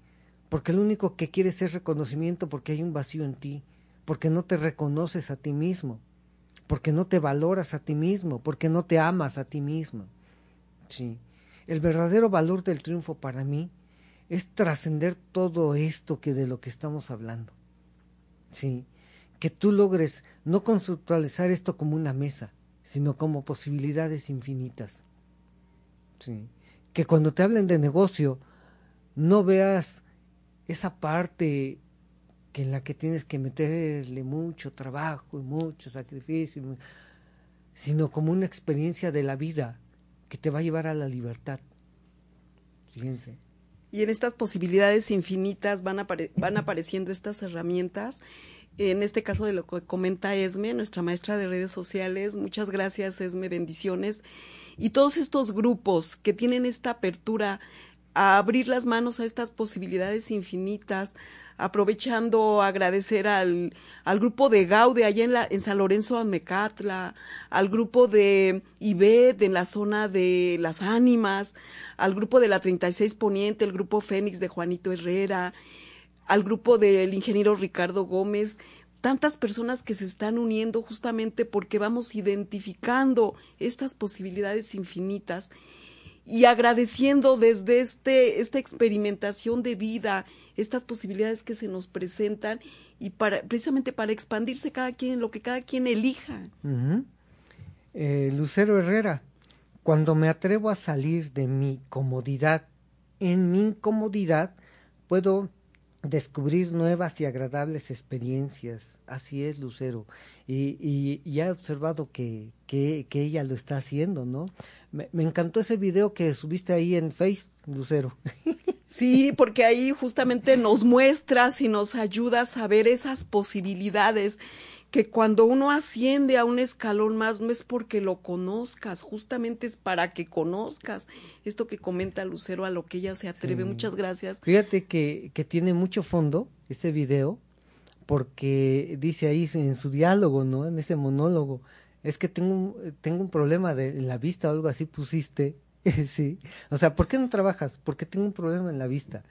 porque lo único que quieres es reconocimiento porque hay un vacío en ti, porque no te reconoces a ti mismo, porque no te valoras a ti mismo, porque no te amas a ti mismo, sí. El verdadero valor del triunfo para mí es trascender todo esto que de lo que estamos hablando. Sí, que tú logres no conceptualizar esto como una mesa, sino como posibilidades infinitas. Sí, que cuando te hablen de negocio no veas esa parte que en la que tienes que meterle mucho trabajo y mucho sacrificio, sino como una experiencia de la vida que te va a llevar a la libertad. Fíjense. Y en estas posibilidades infinitas van, van apareciendo estas herramientas. En este caso de lo que comenta Esme, nuestra maestra de redes sociales, muchas gracias Esme, bendiciones. Y todos estos grupos que tienen esta apertura a abrir las manos a estas posibilidades infinitas, aprovechando agradecer al, al grupo de Gaude allá en, la, en San Lorenzo Amecatla, al grupo de IBED en la zona de Las Ánimas, al grupo de la 36 Poniente, el grupo Fénix de Juanito Herrera, al grupo del ingeniero Ricardo Gómez, tantas personas que se están uniendo justamente porque vamos identificando estas posibilidades infinitas y agradeciendo desde este, esta experimentación de vida, estas posibilidades que se nos presentan y para, precisamente para expandirse cada quien en lo que cada quien elija. Eh, Lucero Herrera, cuando me atrevo a salir de mi comodidad, en mi incomodidad, puedo descubrir nuevas y agradables experiencias. Así es, Lucero. Y, y, y he observado que, que, que, ella lo está haciendo, ¿no? Me, me, encantó ese video que subiste ahí en Face, Lucero. Sí, porque ahí justamente nos muestras y nos ayudas a ver esas posibilidades que cuando uno asciende a un escalón más no es porque lo conozcas, justamente es para que conozcas esto que comenta Lucero a lo que ella se atreve. Sí. Muchas gracias. Fíjate que, que tiene mucho fondo ese video, porque dice ahí en su diálogo, ¿no? En ese monólogo, es que tengo, tengo un problema de en la vista o algo así pusiste, sí. O sea, ¿por qué no trabajas? Porque tengo un problema en la vista.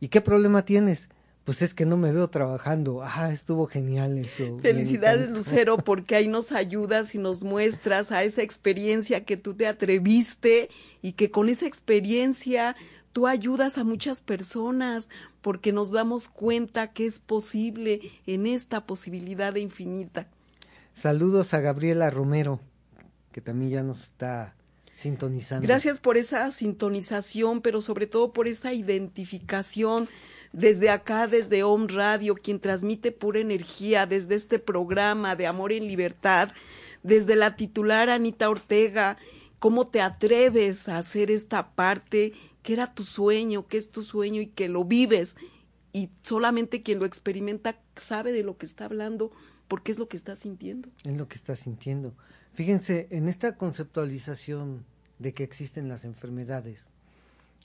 ¿Y qué problema tienes? Pues es que no me veo trabajando. Ah, estuvo genial eso. Felicidades, Lucero, porque ahí nos ayudas y nos muestras a esa experiencia que tú te atreviste y que con esa experiencia tú ayudas a muchas personas porque nos damos cuenta que es posible en esta posibilidad de infinita. Saludos a Gabriela Romero, que también ya nos está sintonizando. Gracias por esa sintonización, pero sobre todo por esa identificación desde acá, desde Home Radio, quien transmite pura energía, desde este programa de Amor en Libertad, desde la titular Anita Ortega, cómo te atreves a hacer esta parte que era tu sueño, que es tu sueño y que lo vives. Y solamente quien lo experimenta sabe de lo que está hablando porque es lo que está sintiendo. Es lo que está sintiendo. Fíjense, en esta conceptualización de que existen las enfermedades,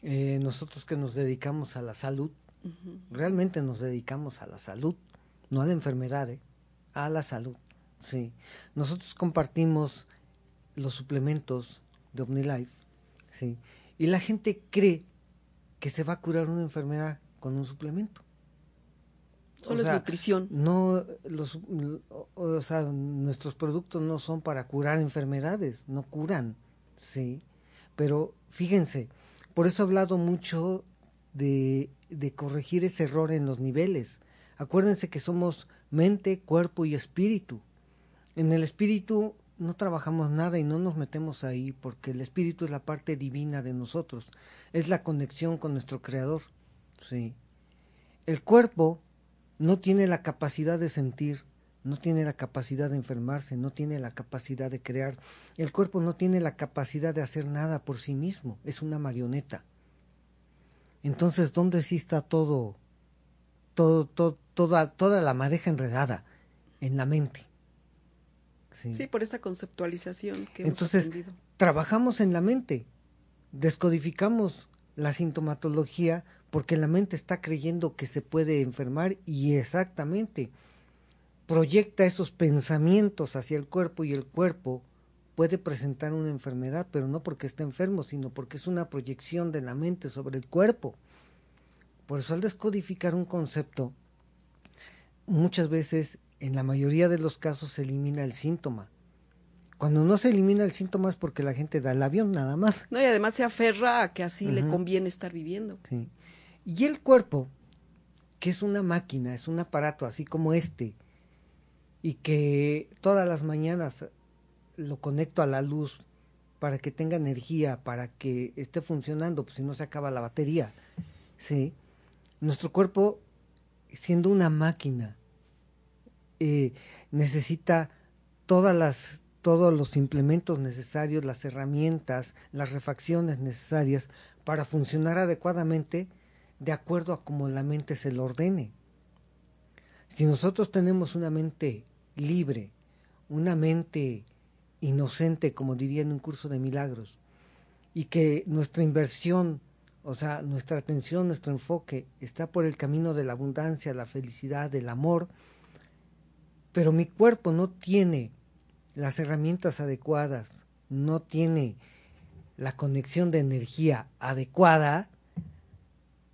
eh, nosotros que nos dedicamos a la salud, uh -huh. realmente nos dedicamos a la salud, no a la enfermedad, ¿eh? a la salud. Sí. Nosotros compartimos los suplementos de OmniLife, sí. Y la gente cree que se va a curar una enfermedad con un suplemento. Solo o sea, es nutrición. No, los, o sea, nuestros productos no son para curar enfermedades, no curan, sí. Pero fíjense, por eso he hablado mucho de, corregir ese error en los niveles. Acuérdense que somos mente, cuerpo y espíritu. En el espíritu no trabajamos nada y no nos metemos ahí porque el espíritu es la parte divina de nosotros, es la conexión con nuestro creador. Sí. El cuerpo no tiene la capacidad de sentir, no tiene la capacidad de enfermarse, no tiene la capacidad de crear. El cuerpo no tiene la capacidad de hacer nada por sí mismo, es una marioneta. Entonces, ¿dónde sí está todo, todo, todo toda, toda la madeja enredada? En la mente. Sí, sí por esa conceptualización que Entonces, hemos aprendido. trabajamos en la mente, descodificamos la sintomatología porque la mente está creyendo que se puede enfermar y exactamente proyecta esos pensamientos hacia el cuerpo y el cuerpo puede presentar una enfermedad, pero no porque esté enfermo, sino porque es una proyección de la mente sobre el cuerpo. Por eso al descodificar un concepto, muchas veces, en la mayoría de los casos, se elimina el síntoma. Cuando no se elimina el síntoma es porque la gente da el avión nada más. No, y además se aferra a que así le conviene estar viviendo. Sí. Y el cuerpo, que es una máquina, es un aparato así como este, y que todas las mañanas lo conecto a la luz para que tenga energía, para que esté funcionando, pues si no se acaba la batería. Sí. Nuestro cuerpo, siendo una máquina, eh, necesita todas las todos los implementos necesarios, las herramientas, las refacciones necesarias para funcionar adecuadamente de acuerdo a como la mente se lo ordene. Si nosotros tenemos una mente libre, una mente inocente, como diría en un curso de milagros, y que nuestra inversión, o sea, nuestra atención, nuestro enfoque está por el camino de la abundancia, la felicidad, del amor, pero mi cuerpo no tiene las herramientas adecuadas, no tiene la conexión de energía adecuada,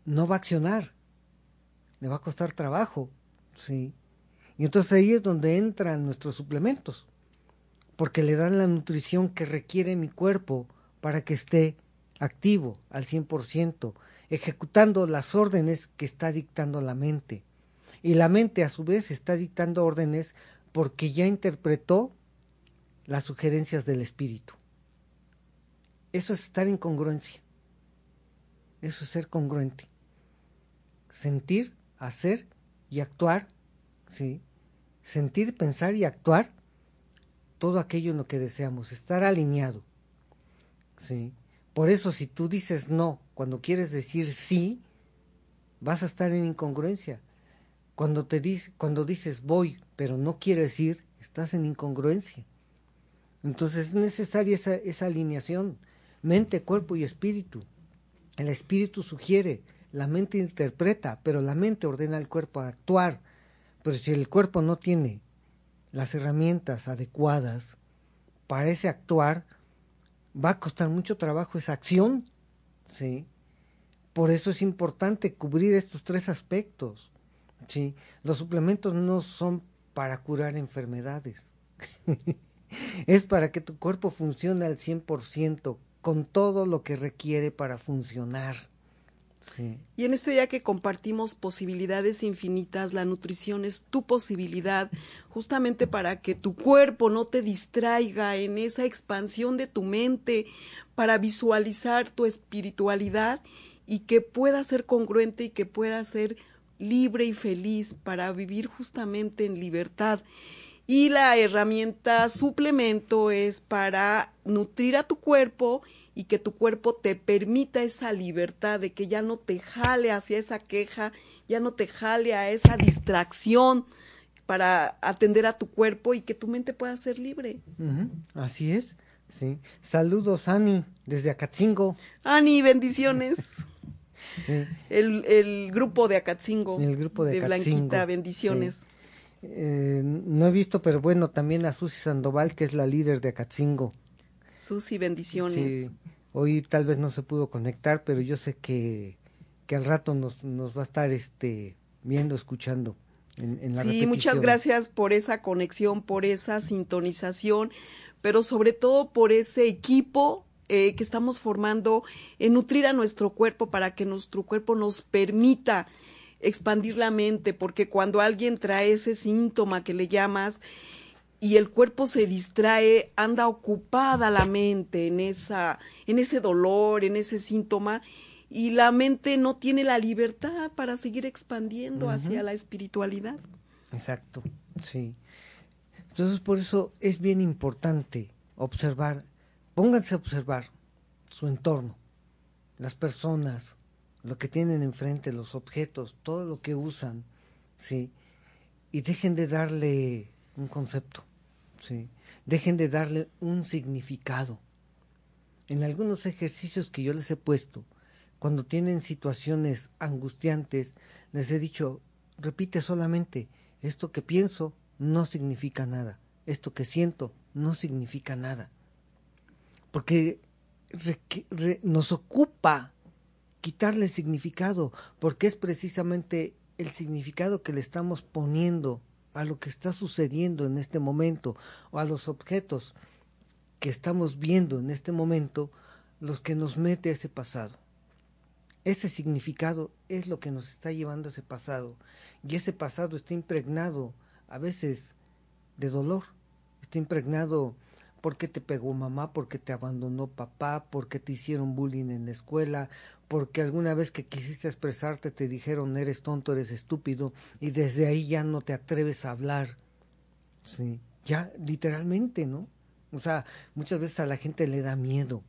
no va a accionar, le va a costar trabajo, ¿sí? Y entonces ahí es donde entran nuestros suplementos, porque le dan la nutrición que requiere mi cuerpo para que esté activo al 100%, ejecutando las órdenes que está dictando la mente. Y la mente a su vez está dictando órdenes porque ya interpretó las sugerencias del espíritu. Eso es estar en congruencia. Eso es ser congruente. Sentir, hacer y actuar, ¿sí? Sentir, pensar y actuar todo aquello en lo que deseamos, estar alineado. ¿Sí? Por eso si tú dices no cuando quieres decir sí, vas a estar en incongruencia. Cuando te cuando dices voy, pero no quieres ir, estás en incongruencia. Entonces es necesaria esa, esa alineación, mente, cuerpo y espíritu. El espíritu sugiere, la mente interpreta, pero la mente ordena al cuerpo a actuar. Pero si el cuerpo no tiene las herramientas adecuadas para ese actuar, va a costar mucho trabajo esa acción, ¿sí? Por eso es importante cubrir estos tres aspectos, ¿sí? Los suplementos no son para curar enfermedades, es para que tu cuerpo funcione al 100% con todo lo que requiere para funcionar, Y en este día que compartimos posibilidades infinitas, la nutrición es tu posibilidad justamente para que tu cuerpo no te distraiga en esa expansión de tu mente, para visualizar tu espiritualidad y que pueda ser congruente y que pueda ser libre y feliz para vivir justamente en libertad. Y la herramienta suplemento es para nutrir a tu cuerpo y que tu cuerpo te permita esa libertad de que ya no te jale hacia esa queja, ya no te jale a esa distracción para atender a tu cuerpo y que tu mente pueda ser libre. Así es, sí. Saludos, Ani, desde Acatzingo. Ani, bendiciones. El, el grupo de Acatzingo. El grupo de Blanquita, Acatzingo, bendiciones. eh, no he visto, pero bueno, también a Susi Sandoval, que es la líder de Acatzingo. Susi, bendiciones. Sí, hoy tal vez no se pudo conectar, pero yo sé que, que al rato nos, nos va a estar este viendo, escuchando. En, en la Sí, muchas gracias por esa conexión, por esa sintonización, pero sobre todo por ese equipo eh, que estamos formando en nutrir a nuestro cuerpo para que nuestro cuerpo nos permita expandir la mente, porque cuando alguien trae ese síntoma que le llamas y el cuerpo se distrae, anda ocupada la mente en esa en ese dolor, en ese síntoma y la mente no tiene la libertad para seguir expandiendo hacia la espiritualidad. Exacto, sí. Entonces por eso es bien importante observar, pónganse a observar su entorno, las personas, lo que tienen enfrente, los objetos, todo lo que usan, sí, y dejen de darle un concepto, sí, dejen de darle un significado. En algunos ejercicios que yo les he puesto, cuando tienen situaciones angustiantes, les he dicho, repite solamente, esto que pienso no significa nada. Esto que siento no significa nada. Porque nos ocupa quitarle significado, porque es precisamente el significado que le estamos poniendo a lo que está sucediendo en este momento o a los objetos que estamos viendo en este momento los que nos mete ese pasado. Ese significado es lo que nos está llevando a ese pasado y ese pasado está impregnado a veces de dolor, está impregnado porque te pegó mamá, porque te abandonó papá, porque te hicieron bullying en la escuela, porque alguna vez que quisiste expresarte te dijeron eres tonto, eres estúpido, y desde ahí ya no te atreves a hablar. Sí, ya literalmente, ¿no? O sea, muchas veces a la gente le da miedo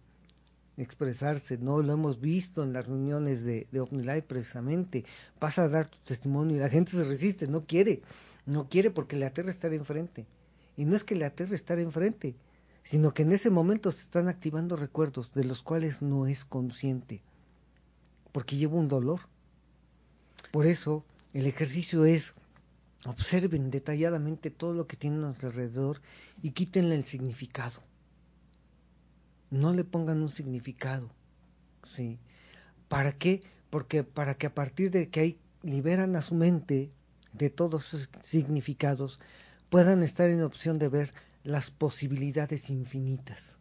expresarse, ¿no? Lo hemos visto en las reuniones de, de OmniLife precisamente. Vas a dar tu testimonio y la gente se resiste, no quiere, no quiere porque le aterra estar enfrente. Y no es que le aterre estar enfrente, sino que en ese momento se están activando recuerdos de los cuales no es consciente, porque lleva un dolor. Por eso el ejercicio es observen detalladamente todo lo que tienen alrededor y quítenle el significado. No le pongan un significado. ¿sí? ¿Para qué? Porque para que a partir de que ahí liberan a su mente de todos esos significados, puedan estar en opción de ver las posibilidades infinitas.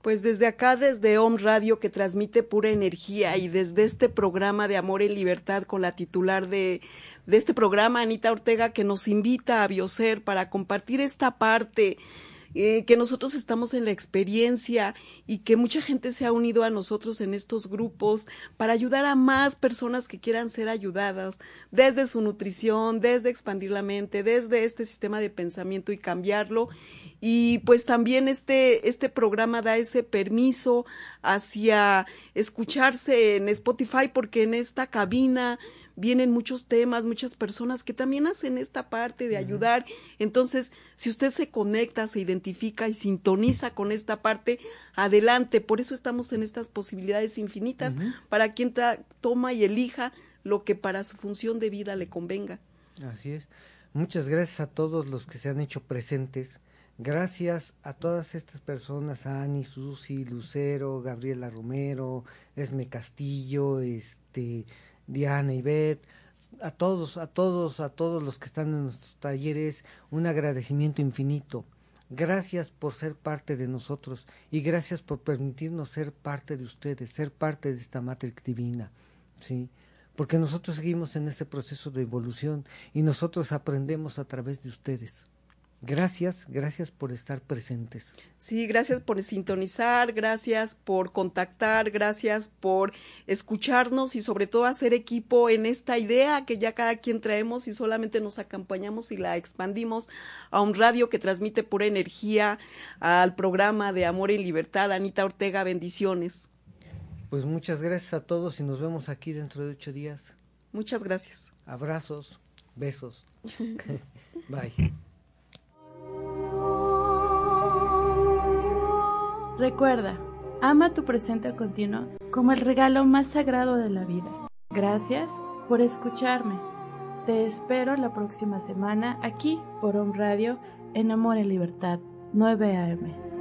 Pues desde acá, desde Om Radio, que transmite pura energía, y desde este programa de Amor en Libertad con la titular de, de este programa, Anita Ortega, que nos invita a Bioser para compartir esta parte eh, que nosotros estamos en la experiencia y que mucha gente se ha unido a nosotros en estos grupos para ayudar a más personas que quieran ser ayudadas desde su nutrición, desde expandir la mente, desde este sistema de pensamiento y cambiarlo. Y pues también este, este programa da ese permiso hacia escucharse en Spotify porque en esta cabina vienen muchos temas, muchas personas que también hacen esta parte de ayudar. Entonces, si usted se conecta, se identifica y sintoniza con esta parte, adelante. Por eso estamos en estas posibilidades infinitas para quien toma y elija lo que para su función de vida le convenga. Así es. Muchas gracias a todos los que se han hecho presentes. Gracias a todas estas personas, a Ani, Susi, Lucero, Gabriela Romero, Esme Castillo, este, Diana y Beth, a todos, a todos, a todos los que están en nuestros talleres, un agradecimiento infinito. Gracias por ser parte de nosotros y gracias por permitirnos ser parte de ustedes, ser parte de esta Matrix Divina, ¿sí? Porque nosotros seguimos en ese proceso de evolución y nosotros aprendemos a través de ustedes. Gracias, gracias por estar presentes. Sí, gracias por sintonizar, gracias por contactar, gracias por escucharnos y sobre todo hacer equipo en esta idea que ya cada quien traemos y solamente nos acompañamos y la expandimos a un radio que transmite pura energía al programa de Amor y Libertad. Anita Ortega, bendiciones. Pues muchas gracias a todos y nos vemos aquí dentro de ocho días. Muchas gracias. Abrazos, besos. Bye. Recuerda, ama tu presente continuo como el regalo más sagrado de la vida. Gracias por escucharme. Te espero la próxima semana aquí por Home Radio en Amor y Libertad 9 AM.